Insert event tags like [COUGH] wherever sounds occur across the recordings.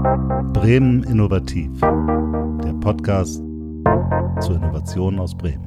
Bremen Innovativ, der Podcast zur Innovation aus Bremen.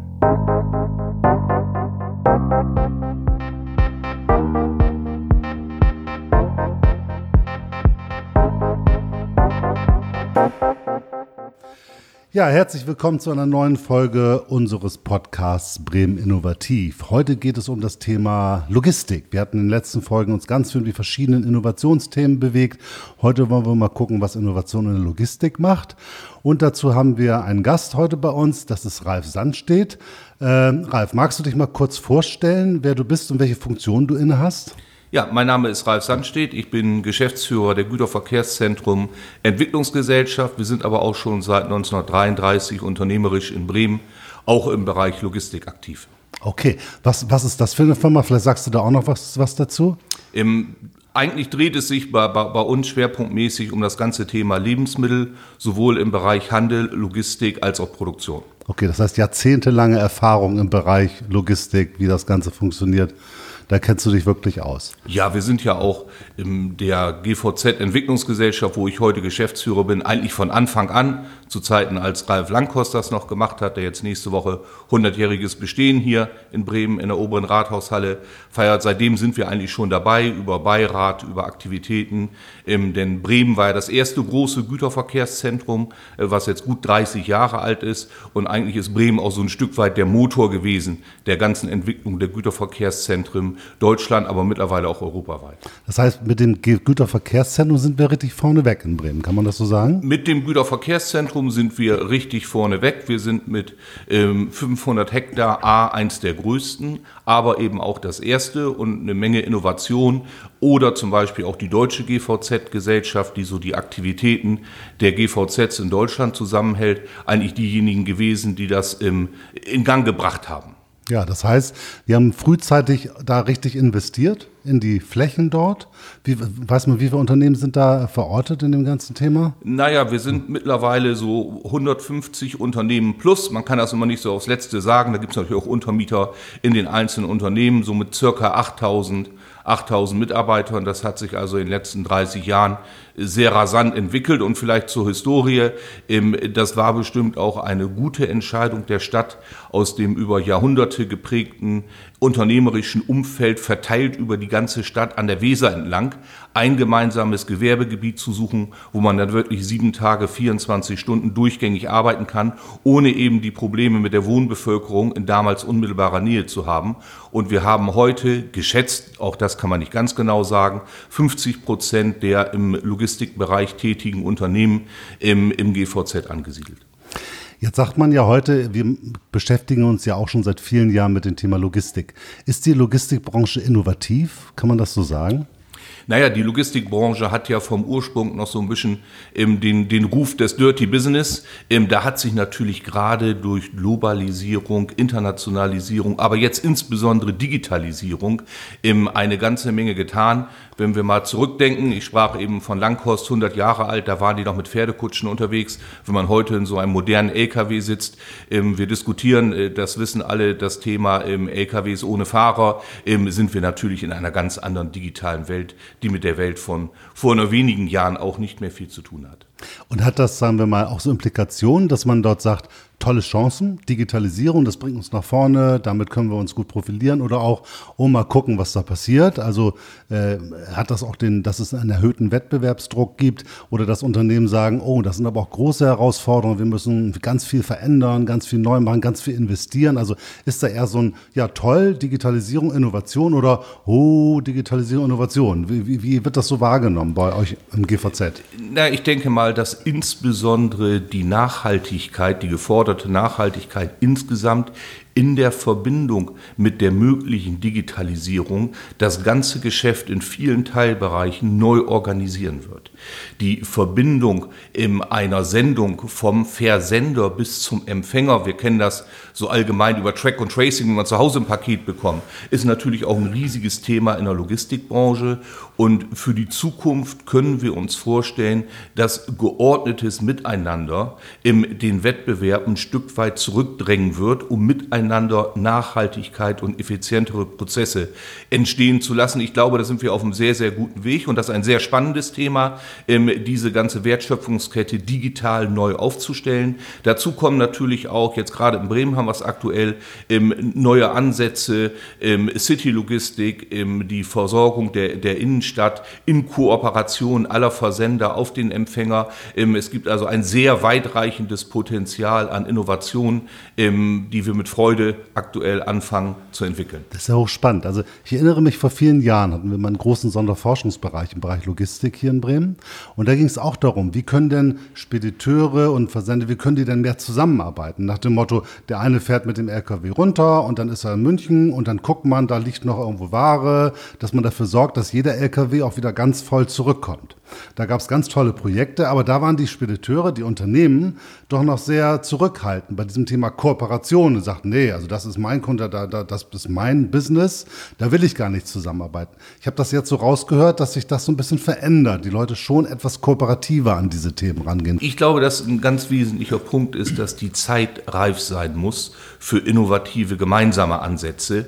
Ja, herzlich willkommen zu einer neuen Folge unseres Podcasts Bremen Innovativ. Heute geht es um das Thema Logistik. Wir hatten in den letzten Folgen uns ganz viel um die verschiedenen Innovationsthemen bewegt. Heute wollen wir mal gucken, was Innovation in der Logistik macht. Und dazu haben wir einen Gast heute bei uns, das ist Ralf Sandstedt. Äh, Ralf, magst du dich mal kurz vorstellen, wer du bist und welche Funktion du inne hast? Ja, mein Name ist Ralf Sandstedt. Ich bin Geschäftsführer der Güterverkehrszentrum Entwicklungsgesellschaft. Wir sind aber auch schon seit 1933 unternehmerisch in Bremen, auch im Bereich Logistik aktiv. Okay, was, was ist das für eine Firma? Vielleicht sagst du da auch noch was, was dazu? Im, eigentlich dreht es sich bei, bei, bei uns schwerpunktmäßig um das ganze Thema Lebensmittel, sowohl im Bereich Handel, Logistik als auch Produktion. Okay, das heißt jahrzehntelange Erfahrung im Bereich Logistik, wie das Ganze funktioniert. Da kennst du dich wirklich aus. Ja, wir sind ja auch in der GVZ Entwicklungsgesellschaft, wo ich heute Geschäftsführer bin, eigentlich von Anfang an, zu Zeiten als Ralf Langkost das noch gemacht hat, der jetzt nächste Woche 100-jähriges Bestehen hier in Bremen in der oberen Rathaushalle feiert. Seitdem sind wir eigentlich schon dabei, über Beirat, über Aktivitäten. denn Bremen war ja das erste große Güterverkehrszentrum, äh, was jetzt gut 30 Jahre alt ist. Und eigentlich ist Bremen auch so ein Stück weit der Motor gewesen der ganzen Entwicklung der Güterverkehrszentren Deutschland, aber mittlerweile auch europaweit. Das heißt, mit dem Güterverkehrszentrum sind wir richtig vorne weg in Bremen, kann man das so sagen? Mit dem Güterverkehrszentrum sind wir richtig vorne weg. Wir sind mit ähm, 500 Hektar A eins der größten, aber eben auch das erste und eine Menge Innovation oder zum Beispiel auch die deutsche GVZ-Gesellschaft, die so die Aktivitäten der GVZs in Deutschland zusammenhält, eigentlich diejenigen gewesen, die das im, in Gang gebracht haben. Ja, das heißt, wir haben frühzeitig da richtig investiert in die Flächen dort. Wie, weiß man, wie viele Unternehmen sind da verortet in dem ganzen Thema? Naja, wir sind mittlerweile so 150 Unternehmen plus. Man kann das immer nicht so aufs Letzte sagen. Da gibt es natürlich auch Untermieter in den einzelnen Unternehmen, so mit circa 8000 8000 Mitarbeitern. Das hat sich also in den letzten 30 Jahren sehr rasant entwickelt und vielleicht zur Historie. Das war bestimmt auch eine gute Entscheidung der Stadt, aus dem über Jahrhunderte geprägten unternehmerischen Umfeld verteilt über die ganze Stadt an der Weser entlang ein gemeinsames Gewerbegebiet zu suchen, wo man dann wirklich sieben Tage, 24 Stunden durchgängig arbeiten kann, ohne eben die Probleme mit der Wohnbevölkerung in damals unmittelbarer Nähe zu haben. Und wir haben heute geschätzt, auch das kann man nicht ganz genau sagen, 50 Prozent der im Logistikbereich tätigen Unternehmen im, im GVZ angesiedelt. Jetzt sagt man ja heute, wir beschäftigen uns ja auch schon seit vielen Jahren mit dem Thema Logistik. Ist die Logistikbranche innovativ? Kann man das so sagen? Naja, die Logistikbranche hat ja vom Ursprung noch so ein bisschen ähm, den, den Ruf des Dirty Business. Ähm, da hat sich natürlich gerade durch Globalisierung, Internationalisierung, aber jetzt insbesondere Digitalisierung ähm, eine ganze Menge getan. Wenn wir mal zurückdenken, ich sprach eben von Langhorst, 100 Jahre alt, da waren die noch mit Pferdekutschen unterwegs. Wenn man heute in so einem modernen LKW sitzt, ähm, wir diskutieren, äh, das wissen alle, das Thema ähm, LKWs ohne Fahrer, ähm, sind wir natürlich in einer ganz anderen digitalen Welt, die mit der Welt von vor nur wenigen Jahren auch nicht mehr viel zu tun hat. Und hat das, sagen wir mal, auch so Implikationen, dass man dort sagt, tolle Chancen, Digitalisierung, das bringt uns nach vorne, damit können wir uns gut profilieren oder auch, oh, mal gucken, was da passiert. Also äh, hat das auch den, dass es einen erhöhten Wettbewerbsdruck gibt oder dass Unternehmen sagen, oh, das sind aber auch große Herausforderungen, wir müssen ganz viel verändern, ganz viel neu machen, ganz viel investieren. Also ist da eher so ein, ja toll, Digitalisierung, Innovation oder oh, Digitalisierung, Innovation. Wie, wie, wie wird das so wahrgenommen bei euch im GVZ? Na, ich denke mal, dass insbesondere die Nachhaltigkeit, die geforderte geforderte Nachhaltigkeit insgesamt in der Verbindung mit der möglichen Digitalisierung das ganze Geschäft in vielen Teilbereichen neu organisieren wird. Die Verbindung in einer Sendung vom Versender bis zum Empfänger, wir kennen das so allgemein über Track und Tracing, wenn man zu Hause ein Paket bekommt, ist natürlich auch ein riesiges Thema in der Logistikbranche. Und für die Zukunft können wir uns vorstellen, dass geordnetes Miteinander im den Wettbewerb ein Stück weit zurückdrängen wird, um miteinander miteinander Nachhaltigkeit und effizientere Prozesse entstehen zu lassen. Ich glaube, da sind wir auf einem sehr, sehr guten Weg und das ist ein sehr spannendes Thema, ähm, diese ganze Wertschöpfungskette digital neu aufzustellen. Dazu kommen natürlich auch, jetzt gerade in Bremen haben wir es aktuell, ähm, neue Ansätze, ähm, City-Logistik, die Versorgung der, der Innenstadt in Kooperation aller Versender auf den Empfänger. Es gibt also ein sehr weitreichendes Potenzial an Innovationen, die wir mit Freude aktuell anfangen zu entwickeln. Das ist ja hochspannend. Also ich erinnere mich, vor vielen Jahren hatten wir mal einen großen Sonderforschungsbereich im Bereich Logistik hier in Bremen. Und da ging es auch darum, wie können denn Spediteure und Versende, wie können die denn mehr zusammenarbeiten? Nach dem Motto, der eine fährt mit dem LKW runter und dann ist er in München und dann guckt man, da liegt noch irgendwo Ware, dass man dafür sorgt, dass jeder LKW auch wieder ganz voll zurückkommt. Da gab es ganz tolle Projekte, aber da waren die Spediteure, die Unternehmen doch noch sehr zurückhaltend bei diesem Thema Kooperation und sagten, nee, also das ist mein Kunde, da, da, das ist mein Business, da will ich gar nicht zusammenarbeiten. Ich habe das jetzt so rausgehört, dass sich das so ein bisschen verändert, die Leute schon etwas kooperativer an diese Themen rangehen. Ich glaube, dass ein ganz wesentlicher Punkt ist, dass die Zeit reif sein muss für innovative gemeinsame Ansätze.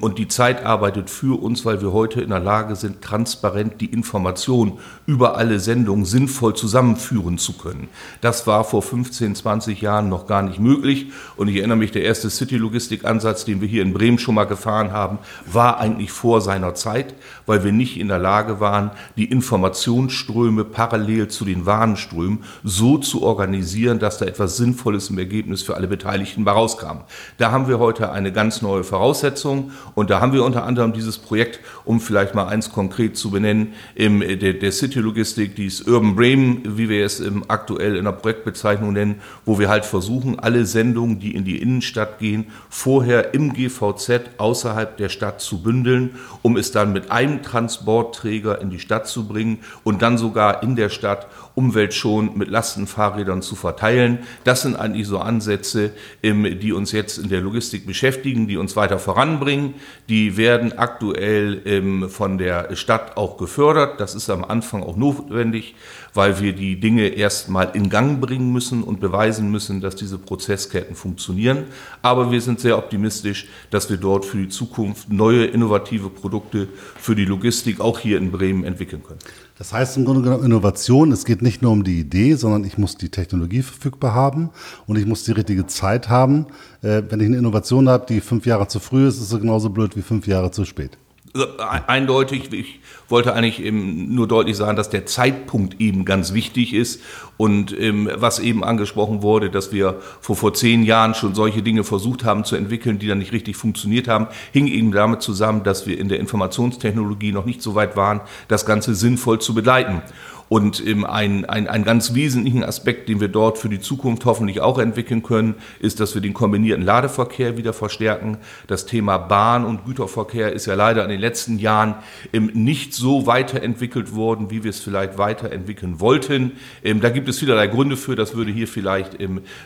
Und die Zeit arbeitet für uns, weil wir heute in der Lage sind, transparent die Information über alle Sendungen sinnvoll zusammenführen zu können. Das war vor 15, 20 Jahren noch gar nicht möglich. Und ich erinnere mich, der erste City-Logistik-Ansatz, den wir hier in Bremen schon mal gefahren haben, war eigentlich vor seiner Zeit, weil wir nicht in der Lage waren, die Informationsströme parallel zu den Warenströmen so zu organisieren, dass da etwas Sinnvolles im Ergebnis für alle Beteiligten herauskam. Da haben wir heute eine ganz neue Voraussetzung und da haben wir unter anderem dieses Projekt, um vielleicht mal eins konkret zu benennen, im, der, der City-Logistik, dieses Urban Bremen, wie wir es aktuell in der Projektbezeichnung nennen, wo wir halt versuchen, alle Sendungen, die in die Innenstadt gehen, vorher im GVZ außerhalb der Stadt zu bündeln, um es dann mit einem Transportträger in die Stadt zu bringen und dann sogar in der Stadt umweltschonend mit Lastenfahrrädern zu verteilen. Das sind eigentlich so Ansätze, die uns jetzt in der Logistik beschäftigen, die uns weiter voranbringen. Die werden aktuell von der Stadt auch gefördert. Das ist am Anfang auch notwendig, weil wir die Dinge erstmal in Gang bringen müssen und beweisen müssen, dass diese Prozessketten funktionieren. Aber wir sind sehr optimistisch, dass wir dort für die Zukunft neue innovative Produkte für die Logistik auch hier in Bremen entwickeln können. Das heißt im Grunde genommen Innovation. Es geht nicht nur um die Idee, sondern ich muss die Technologie verfügbar haben und ich muss die richtige Zeit haben. Äh, wenn ich eine Innovation habe, die fünf Jahre zu früh ist, ist es genauso blöd wie fünf Jahre zu spät. Eindeutig, ich wollte eigentlich eben nur deutlich sagen, dass der Zeitpunkt eben ganz wichtig ist und ähm, was eben angesprochen wurde, dass wir vor, vor zehn Jahren schon solche Dinge versucht haben zu entwickeln, die dann nicht richtig funktioniert haben, hing eben damit zusammen, dass wir in der Informationstechnologie noch nicht so weit waren, das Ganze sinnvoll zu begleiten. Und ähm, ein, ein, ein ganz wesentlichen Aspekt, den wir dort für die Zukunft hoffentlich auch entwickeln können, ist, dass wir den kombinierten Ladeverkehr wieder verstärken. Das Thema Bahn- und Güterverkehr ist ja leider in den letzten Jahren nicht so weiterentwickelt worden, wie wir es vielleicht weiterentwickeln wollten. Da gibt es vielerlei Gründe für, das würde hier vielleicht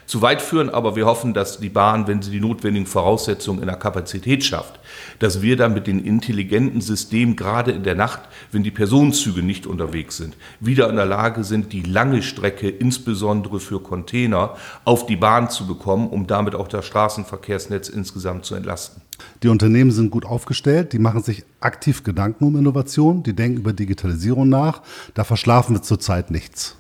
zu weit führen, aber wir hoffen, dass die Bahn, wenn sie die notwendigen Voraussetzungen in der Kapazität schafft, dass wir dann mit den intelligenten Systemen, gerade in der Nacht, wenn die Personenzüge nicht unterwegs sind, wieder in der Lage sind, die lange Strecke, insbesondere für Container, auf die Bahn zu bekommen, um damit auch das Straßenverkehrsnetz insgesamt zu entlasten. Die Unternehmen sind gut aufgestellt, die machen sich aktiv Gedanken um Innovation, die denken über Digitalisierung nach. Da verschlafen wir zurzeit nichts.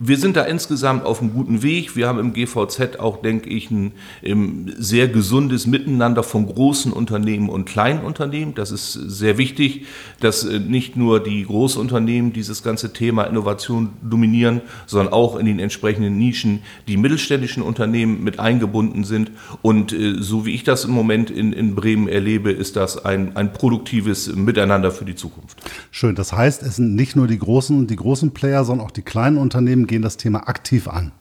Wir sind da insgesamt auf einem guten Weg. Wir haben im GVZ auch, denke ich, ein, ein, sehr gesundes Miteinander von großen Unternehmen und kleinen Unternehmen. Das ist sehr wichtig, dass äh, nicht nur die Großunternehmen dieses ganze Thema Innovation dominieren, sondern auch in den entsprechenden Nischen die mittelständischen Unternehmen mit eingebunden sind. Und äh, so wie ich das im Moment in, in Bremen erlebe, ist das ein, ein produktives Miteinander für die Zukunft. Schön. Das heißt, es sind nicht nur die großen, die großen Player, sondern auch die kleinen Unternehmen gehen das Thema aktiv an.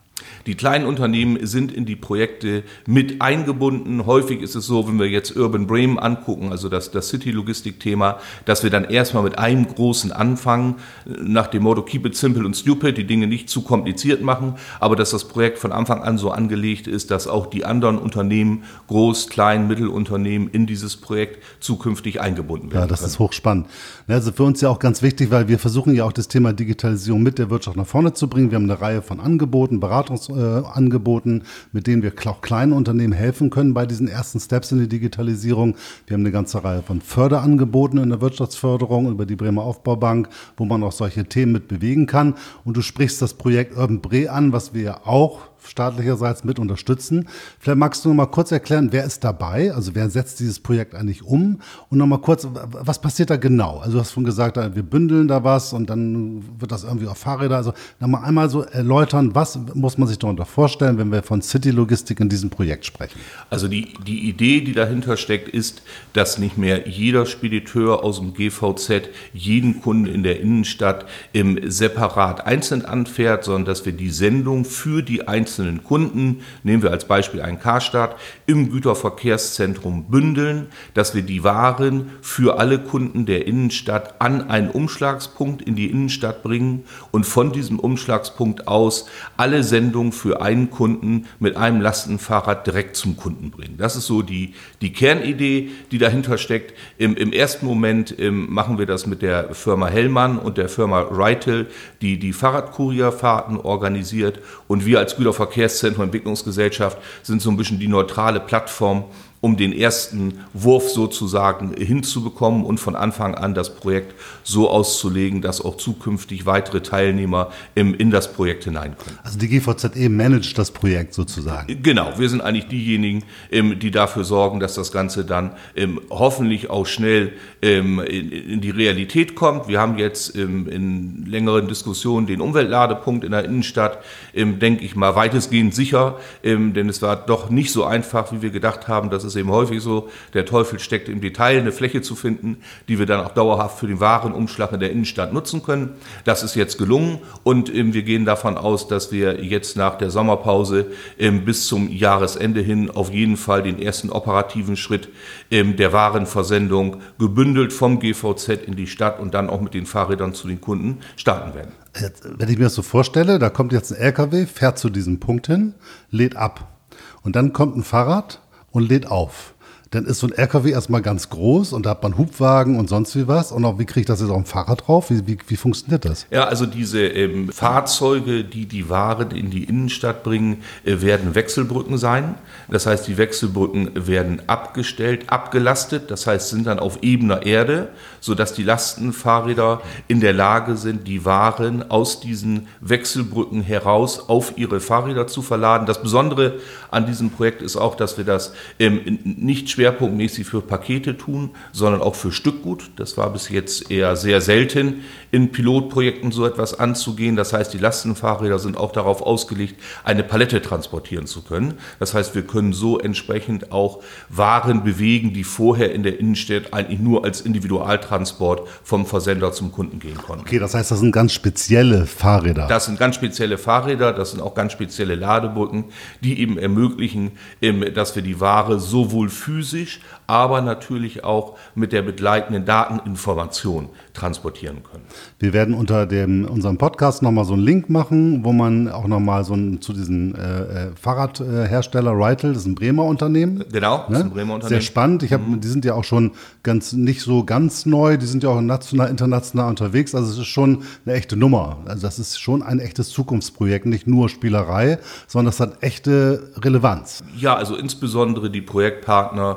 Die kleinen Unternehmen sind in die Projekte mit eingebunden. Häufig ist es so, wenn wir jetzt Urban Bremen angucken, also das, das City-Logistik-Thema, dass wir dann erstmal mit einem großen anfangen, nach dem Motto Keep it simple und stupid, die Dinge nicht zu kompliziert machen, aber dass das Projekt von Anfang an so angelegt ist, dass auch die anderen Unternehmen, Groß-, Klein-, Mittelunternehmen in dieses Projekt zukünftig eingebunden werden. Ja, das können. ist hochspannend. Also für uns ja auch ganz wichtig, weil wir versuchen ja auch das Thema Digitalisierung mit der Wirtschaft nach vorne zu bringen. Wir haben eine Reihe von Angeboten, Beratungen, Äh, mit denen wir auch kleinen Unternehmen helfen können bei diesen ersten Steps in die Digitalisierung. Wir haben eine ganze Reihe von Förderangeboten in der Wirtschaftsförderung über die Bremer Aufbaubank, wo man auch solche Themen mit bewegen kann. Und du sprichst das Projekt Urban Bre an, was wir ja auch staatlicherseits mit unterstützen. Vielleicht magst du noch mal kurz erklären, wer ist dabei? Also wer setzt dieses Projekt eigentlich um? Und noch mal kurz, was passiert da genau? Also du hast schon gesagt, wir bündeln da was und dann wird das irgendwie auf Fahrräder. Also noch mal einmal so erläutern, was muss man sich darunter vorstellen, wenn wir von City Logistik in diesem Projekt sprechen? Also die, die Idee, die dahinter steckt, ist, dass nicht mehr jeder Spediteur aus dem GVZ jeden Kunden in der Innenstadt im separat einzeln anfährt, sondern dass wir die Sendung für die einzelnen einzelnen Kunden, nehmen wir als Beispiel einen Karstadt, im Güterverkehrszentrum bündeln, dass wir die Waren für alle Kunden der Innenstadt an einen Umschlagspunkt in die Innenstadt bringen und von diesem Umschlagspunkt aus alle Sendungen für einen Kunden mit einem Lastenfahrrad direkt zum Kunden bringen. Das ist so die, die Kernidee, die dahinter steckt. Im, im ersten Moment im, machen wir das mit der Firma Hellmann und der Firma Reitel, die die Fahrradkurierfahrten organisiert und wir als Güterverkehr Verkehrszentrum Entwicklungsgesellschaft sind so ein bisschen die neutrale Plattform, um den ersten Wurf sozusagen hinzubekommen und von Anfang an das Projekt so auszulegen, dass auch zukünftig weitere Teilnehmer im, in das Projekt hinein können. Also die GVZE managt das Projekt sozusagen. Genau, wir sind eigentlich diejenigen, ähm, die dafür sorgen, dass das Ganze dann ähm, hoffentlich auch schnell ähm, in, in, die Realität kommt. Wir haben jetzt in längeren Diskussionen den Umweltladepunkt in der Innenstadt, denke ich mal, weitestgehend sicher, denn es war doch nicht so einfach, wie wir gedacht haben, dass ist eben häufig so, der Teufel steckt im Detail, eine Fläche zu finden, die wir dann auch dauerhaft für den Warenumschlag in der Innenstadt nutzen können. Das ist jetzt gelungen und ähm, wir gehen davon aus, dass wir jetzt nach der Sommerpause ähm, bis zum Jahresende hin auf jeden Fall den ersten operativen Schritt ähm, der Warenversendung gebündelt vom GVZ in die Stadt und dann auch mit den Fahrrädern zu den Kunden starten werden. Jetzt, wenn ich mir das so vorstelle, da kommt jetzt ein LKW, fährt zu diesem Punkt hin, lädt ab. Und dann kommt ein Fahrrad und lädt auf dann ist so ein LKW erstmal ganz groß und da hat man Hubwagen und sonst wie was. Und auch, wie kriege ich das jetzt auf dem Fahrrad drauf? Wie, wie, wie funktioniert das? Ja, also diese ähm, Fahrzeuge, die die Waren in die Innenstadt bringen, äh, werden Wechselbrücken sein. Das heißt, die Wechselbrücken werden abgestellt, abgelastet. Das heißt, sind dann auf ebener Erde, sodass die Lastenfahrräder in der Lage sind, die Waren aus diesen Wechselbrücken heraus auf ihre Fahrräder zu verladen. Das Besondere an diesem Projekt ist auch, dass wir das ähm, nicht schwerpunktmäßig für Pakete tun, sondern auch für Stückgut. Das war bis jetzt eher sehr selten in Pilotprojekten so etwas anzugehen. Das heißt, die Lastenfahrräder sind auch darauf ausgelegt, eine Palette transportieren zu können. Das heißt, wir können so entsprechend auch Waren bewegen, die vorher in der Innenstadt eigentlich nur als Individualtransport vom Versender zum Kunden gehen konnten. Okay, das heißt, das sind ganz spezielle Fahrräder. Das sind ganz spezielle Fahrräder, das sind auch ganz spezielle Ladebrücken, die eben ermöglichen, dass wir die Ware sowohl physisch physisch, aber natürlich auch mit der begleitenden Dateninformation transportieren können. Wir werden unter dem, unserem Podcast nochmal so einen Link machen, wo man auch nochmal so ein, zu diesem äh, äh, Fahrradhersteller Reitel, das ist ein Bremer Unternehmen. Genau, das ist ein Bremer Unternehmen. Sehr spannend. Ich hab, mhm. Die sind ja auch schon ganz nicht so ganz neu, die sind ja auch national, international unterwegs. Also es ist schon eine echte Nummer. Also das ist schon ein echtes Zukunftsprojekt, nicht nur Spielerei, sondern das hat echte Relevanz. Ja, also insbesondere die Projektpartner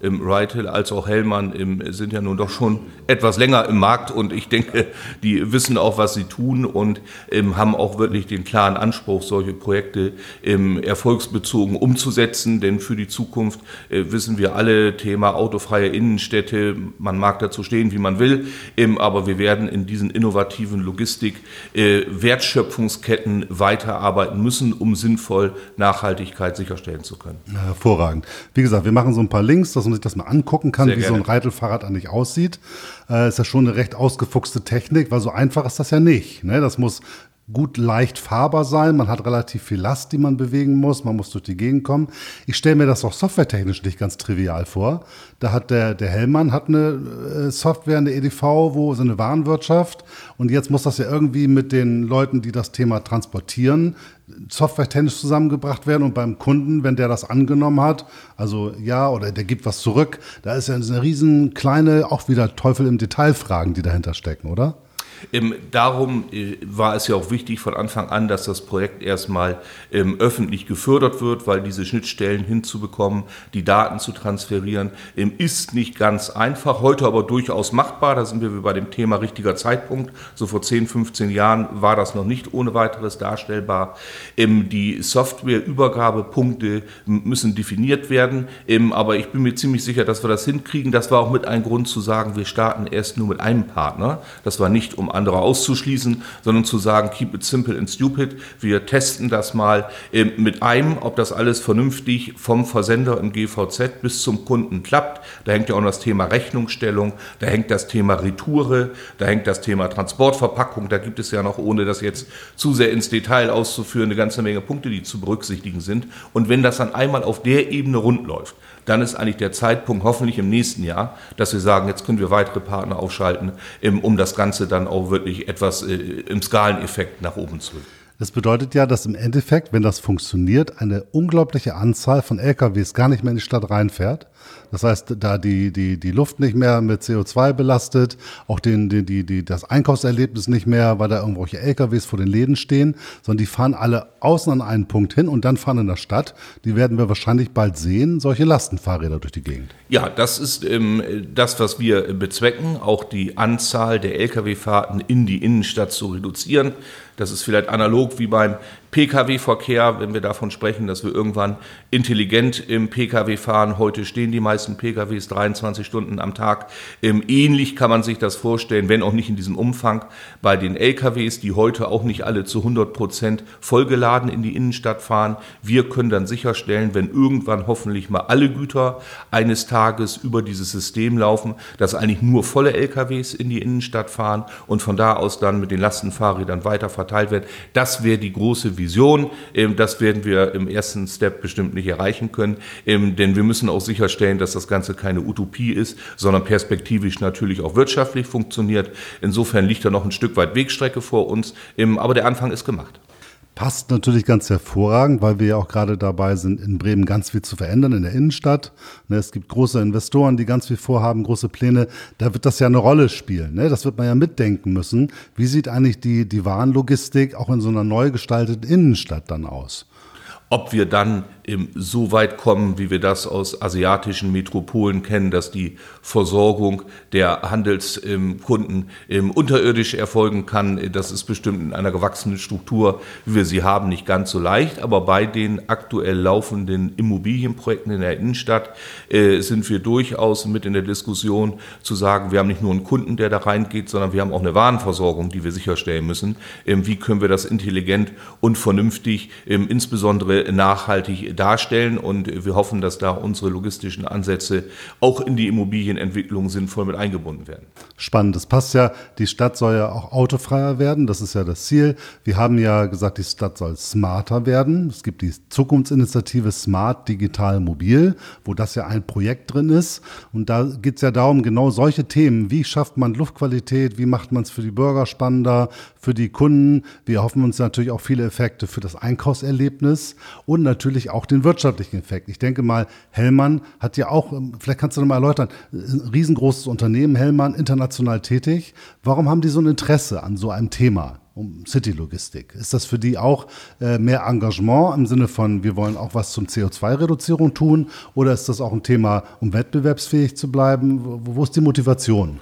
im Ridehill als auch Hellmann im, sind ja nun doch schon etwas länger im Markt und ich denke, die wissen auch, was sie tun und ähm, haben auch wirklich den klaren Anspruch, solche Projekte ähm, erfolgsbezogen umzusetzen, denn für die Zukunft äh, wissen wir alle, Thema autofreie Innenstädte, man mag dazu stehen, wie man will, ähm, aber wir werden in diesen innovativen Logistik äh, Wertschöpfungsketten weiterarbeiten müssen, um sinnvoll Nachhaltigkeit sicherstellen zu können. Hervorragend. Wie gesagt, wir machen so ein paar Links, dass man sich das mal angucken kann, Sehr wie gerne. so ein Reitelfahrrad eigentlich aussieht. Äh, ist ja schon eine recht ausgefuchste Technik, weil so einfach ist das ja nicht. Ne? Das muss gut leicht fahrbar sein. Man hat relativ viel Last, die man bewegen muss. Man muss durch die Gegend kommen. Ich stelle mir das auch softwaretechnisch nicht ganz trivial vor. Da hat der, der Hellmann hat eine äh, Software, eine EDV, wo so eine Warenwirtschaft. Und jetzt muss das ja irgendwie mit den Leuten, die das Thema transportieren, softwaretechnisch zusammengebracht werden. Und beim Kunden, wenn der das angenommen hat, also ja, oder der gibt was zurück, da ist ja eine riesen kleine, auch wieder Teufel im Detail Fragen, die dahinter stecken, oder? Ähm, darum äh, war es ja auch wichtig von Anfang an, dass das Projekt erstmal ähm, öffentlich gefördert wird, weil diese Schnittstellen hinzubekommen, die Daten zu transferieren, ähm, ist nicht ganz einfach, heute aber durchaus machbar. Da sind wir bei dem Thema richtiger Zeitpunkt. So vor 10, 15 Jahren war das noch nicht ohne weiteres darstellbar. Ähm, die Softwareübergabepunkte müssen definiert werden, ähm, aber ich bin mir ziemlich sicher, dass wir das hinkriegen. Das war auch mit ein Grund zu sagen, wir starten erst nur mit einem Partner. Das war nicht, um andere auszuschließen, sondern zu sagen, keep it simple and stupid. Wir testen das mal ähm, mit einem, ob das alles vernünftig vom Versender im GVZ bis zum Kunden klappt. Da hängt ja auch noch das Thema Rechnungsstellung, da hängt das Thema Retoure, da hängt das Thema Transportverpackung. Da gibt es ja noch, ohne das jetzt zu sehr ins Detail auszuführen, eine ganze Menge Punkte, die zu berücksichtigen sind. Und wenn das dann einmal auf der Ebene rund läuft, dann ist eigentlich der Zeitpunkt hoffentlich im nächsten Jahr, dass wir sagen, jetzt können wir weitere Partner aufschalten, um das Ganze dann auch wirklich etwas äh, im Skaleneffekt nach oben zu. Das bedeutet ja, dass im Endeffekt, wenn das funktioniert, eine unglaubliche Anzahl von LKWs gar nicht mehr in die Stadt reinfährt. Das heißt, da die, die, die Luft nicht mehr mit CO2 belastet, auch den, die, die, die, das Einkaufserlebnis nicht mehr, weil da irgendwelche LKWs vor den Läden stehen, sondern die fahren alle außen an einen Punkt hin und dann fahren in der Stadt. Die werden wir wahrscheinlich bald sehen, solche Lastenfahrräder durch die Gegend. Ja, das ist ähm, das, was wir bezwecken, auch die Anzahl der Lkw-Fahrten in die Innenstadt zu reduzieren. Das ist vielleicht analog wie beim Pkw-Verkehr, wenn wir davon sprechen, dass wir irgendwann intelligent im Pkw fahren. Heute stehen die meisten Pkws 23 Stunden am Tag. Ähm, ähnlich kann man sich das vorstellen, wenn auch nicht in diesem Umfang, bei den Lkws, die heute auch nicht alle zu 100 Prozent vollgeladen in die Innenstadt fahren. Wir können dann sicherstellen, wenn irgendwann hoffentlich mal alle Güter eines Tages über dieses System laufen, dass eigentlich nur volle Lkws in die Innenstadt fahren und von da aus dann mit den Lastenfahrrädern weiter verteilt werden. Das wäre die große Vision. Ähm, das werden wir im ersten Step bestimmt nicht erreichen können, ähm, denn wir müssen auch sicherstellen, dass das Ganze keine Utopie ist, sondern perspektivisch natürlich auch wirtschaftlich funktioniert. Insofern liegt da noch ein Stück weit Wegstrecke vor uns, ähm, aber der Anfang ist gemacht. Passt natürlich ganz hervorragend, weil wir ja auch gerade dabei sind, in Bremen ganz viel zu verändern in der Innenstadt. Ne, es gibt große Investoren, die ganz viel vorhaben, große Pläne. Da wird das ja eine Rolle spielen. Ne? Das wird man ja mitdenken müssen. Wie sieht eigentlich die, die Warenlogistik auch in so einer neu gestalteten Innenstadt dann aus? Ob wir dann so weit kommen, wie wir das aus asiatischen Metropolen kennen, dass die Versorgung der Handelskunden unterirdisch erfolgen kann, das ist bestimmt in einer gewachsenen Struktur, wie wir sie haben, nicht ganz so leicht. Aber bei den aktuell laufenden Immobilienprojekten in der Innenstadt äh, sind wir durchaus mit in der Diskussion zu sagen, wir haben nicht nur einen Kunden, der da reingeht, sondern wir haben auch eine Warenversorgung, die wir sicherstellen müssen. Wie können wir das intelligent und vernünftig, insbesondere nachhaltig darstellen. Und wir hoffen, dass da unsere logistischen Ansätze auch in die Immobilienentwicklung sinnvoll mit eingebunden werden. Spannend. Das passt ja. Die Stadt soll ja auch autofreier werden. Das ist ja das Ziel. Wir haben ja gesagt, die Stadt soll smarter werden. Es gibt die Zukunftsinitiative Smart Digital Mobil, wo das ja ein Projekt drin ist. Und da geht es ja darum, genau solche Themen. Wie schafft man Luftqualität? Wie macht man es für die Bürger spannender, für die Kunden? Wir hoffen uns natürlich auch viele Effekte für das Einkaufserlebnis und natürlich auch den wirtschaftlichen Effekt. Ich denke mal, Hellmann hat ja auch, ähm, vielleicht kannst du noch mal erläutern, ein riesengroßes Unternehmen, Hellmann, international tätig. Warum haben die so ein Interesse an so einem Thema? Um City-Logistik. Ist das für die auch äh, mehr Engagement im Sinne von, wir wollen auch was zum CO2-Reduzierung tun? Oder ist das auch ein Thema, um wettbewerbsfähig zu bleiben? Wo, wo, ist die Motivation?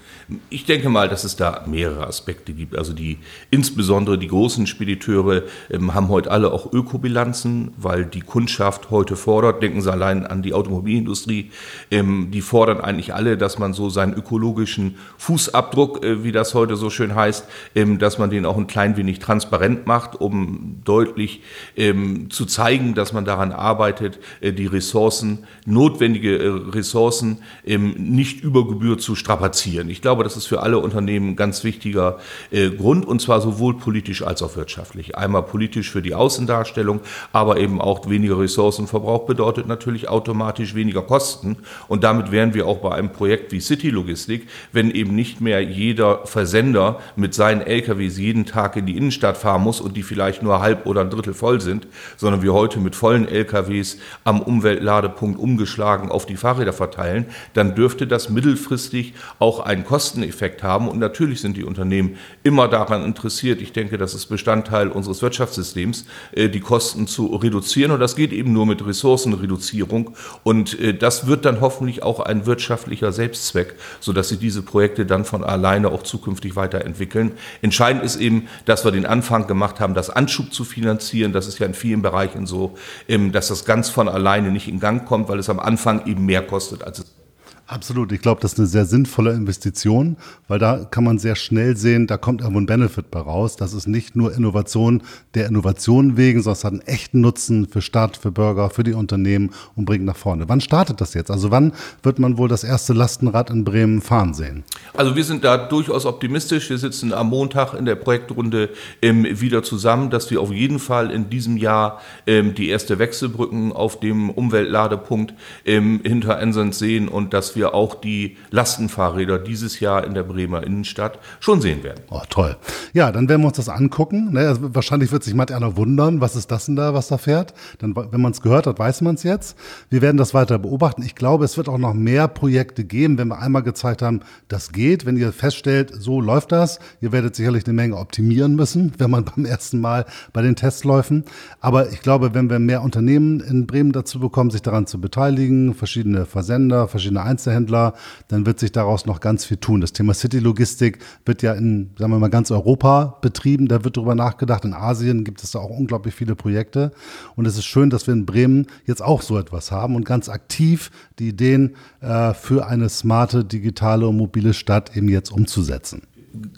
Ich denke mal, dass es da mehrere Aspekte gibt. Also die, insbesondere die großen Spediteure ähm, haben heute alle auch Ökobilanzen, weil die Kundschaft heute fordert, denken Sie allein an die Automobilindustrie, ähm, die fordern eigentlich alle, dass man so seinen ökologischen Fußabdruck, äh, wie das heute so schön heißt, ähm, dass man den auch ein kleines klein wenig transparent macht, um deutlich ähm, zu zeigen, dass man daran arbeitet, äh, die Ressourcen, notwendige äh, Ressourcen ähm, nicht über Gebühr zu strapazieren. Ich glaube, das ist für alle Unternehmen ein ganz wichtiger äh, Grund und zwar sowohl politisch als auch wirtschaftlich. Einmal politisch für die Außendarstellung, aber eben auch weniger Ressourcenverbrauch bedeutet natürlich automatisch weniger Kosten und damit wären wir auch bei einem Projekt wie City Logistik, wenn eben nicht mehr jeder Versender mit seinen LKWs jeden Tag Tag in die Innenstadt fahren muss und die vielleicht nur halb oder ein Drittel voll sind, sondern wir heute mit vollen LKWs am Umweltladepunkt umgeschlagen auf die Fahrräder verteilen, dann dürfte das mittelfristig auch einen Kosteneffekt haben. Und natürlich sind die Unternehmen immer daran interessiert. Ich denke, das ist Bestandteil unseres Wirtschaftssystems, äh, die Kosten zu reduzieren. Und das geht eben nur mit Ressourcenreduzierung. Und äh, das wird dann hoffentlich auch ein wirtschaftlicher Selbstzweck, sodass sie diese Projekte dann von alleine auch zukünftig weiterentwickeln. Entscheidend ist eben, dass wir den Anfang gemacht haben, das Anschub zu finanzieren. Das ist ja in vielen Bereichen so, ähm, dass das ganz von alleine nicht in Gang kommt, weil es am Anfang eben mehr kostet, als es Absolut. Ich glaube, das ist eine sehr sinnvolle Investition, weil da kann man sehr schnell sehen, da kommt irgendwo ein Benefit bei raus. Das ist nicht nur Innovation der Innovation wegen, sondern es hat einen echten Nutzen für Stadt, für Bürger, für die Unternehmen und bringt nach vorne. Wann startet das jetzt? Also wann wird man wohl das erste Lastenrad in Bremen fahren sehen? Also wir sind da durchaus optimistisch. Wir sitzen am Montag in der Projektrunde ähm, wieder zusammen, dass wir auf jeden Fall in diesem Jahr ähm, die erste Wechselbrücken auf dem Umweltladepunkt ähm, hinter Ensens sehen und dass wir auch die Lastenfahrräder dieses Jahr in der Bremer Innenstadt schon sehen werden. Oh, toll. Ja, dann werden wir uns das angucken. Ne, also wahrscheinlich wird sich einer wundern, was ist das denn da, was da fährt. Dann, wenn man es gehört hat, weiß man es jetzt. Wir werden das weiter beobachten. Ich glaube, es wird auch noch mehr Projekte geben, wenn wir einmal gezeigt haben, das geht. Wenn ihr feststellt, so läuft das, ihr werdet sicherlich eine Menge optimieren müssen, wenn man [LAUGHS] beim ersten Mal bei den Testläufen. Aber ich glaube, wenn wir mehr Unternehmen in Bremen dazu bekommen, sich daran zu beteiligen, verschiedene Versender, verschiedene Einzelne, Einzelhändler, dann wird sich daraus noch ganz viel tun. Das Thema City-Logistik wird ja in, sagen wir mal, ganz Europa betrieben. Da wird darüber nachgedacht. In Asien gibt es da auch unglaublich viele Projekte. Und es ist schön, dass wir in Bremen jetzt auch so etwas haben und ganz aktiv die Ideen äh, für eine smarte, digitale und mobile Stadt eben jetzt umzusetzen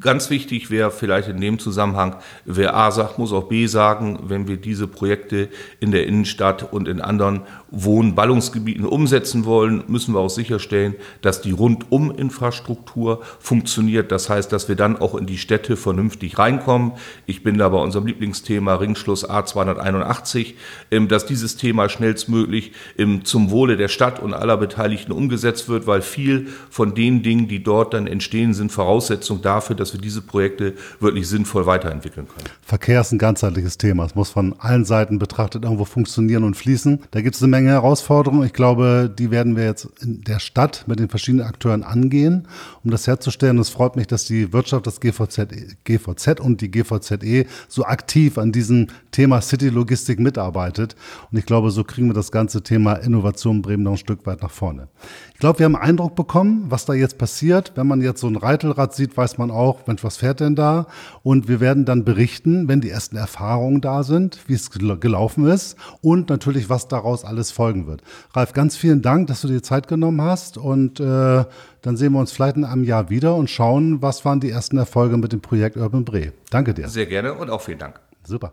ganz wichtig wäre vielleicht in dem Zusammenhang, wer A sagt, muss auch B sagen, wenn wir diese Projekte in der Innenstadt und in anderen Wohnballungsgebieten umsetzen wollen, müssen wir auch sicherstellen, dass die Rundum-Infrastruktur funktioniert. Das heißt, dass wir dann auch in die Städte vernünftig reinkommen. Ich bin da bei unserem Lieblingsthema Ringschluss A281, ähm, dass dieses Thema schnellstmöglich ähm, zum Wohle der Stadt und aller Beteiligten umgesetzt wird, weil viel von den Dingen, die dort dann entstehen, sind Voraussetzung dafür, dass wir diese Projekte wirklich sinnvoll weiterentwickeln können. Verkehr ist ein ganzheitliches Thema. Es muss von allen Seiten betrachtet irgendwo funktionieren und fließen. Da gibt es eine Menge Herausforderungen. Ich glaube, die werden wir jetzt in der Stadt mit den verschiedenen Akteuren angehen, um das herzustellen. Es freut mich, dass die Wirtschaft, das GVZ, GVZ und die GVZE so aktiv an diesem Thema City Logistik mitarbeitet. Und ich glaube, so kriegen wir das ganze Thema Innovation Bremen noch ein Stück weit nach vorne. Ich glaube, wir haben einen Eindruck bekommen, was da jetzt passiert. Wenn man jetzt so ein Reitelrad sieht, weiß man auch, Mensch, was fährt denn da? Und wir werden dann berichten, wenn die ersten Erfahrungen da sind, wie es gelaufen ist und natürlich, was daraus alles alles folgen wird. Ralf, ganz vielen Dank, dass du dir Zeit genommen hast und äh, dann sehen wir uns vielleicht in einem Jahr wieder und schauen, was waren die ersten Erfolge mit dem Projekt Urban Bre. Danke dir. Sehr gerne und auch vielen Dank. Super.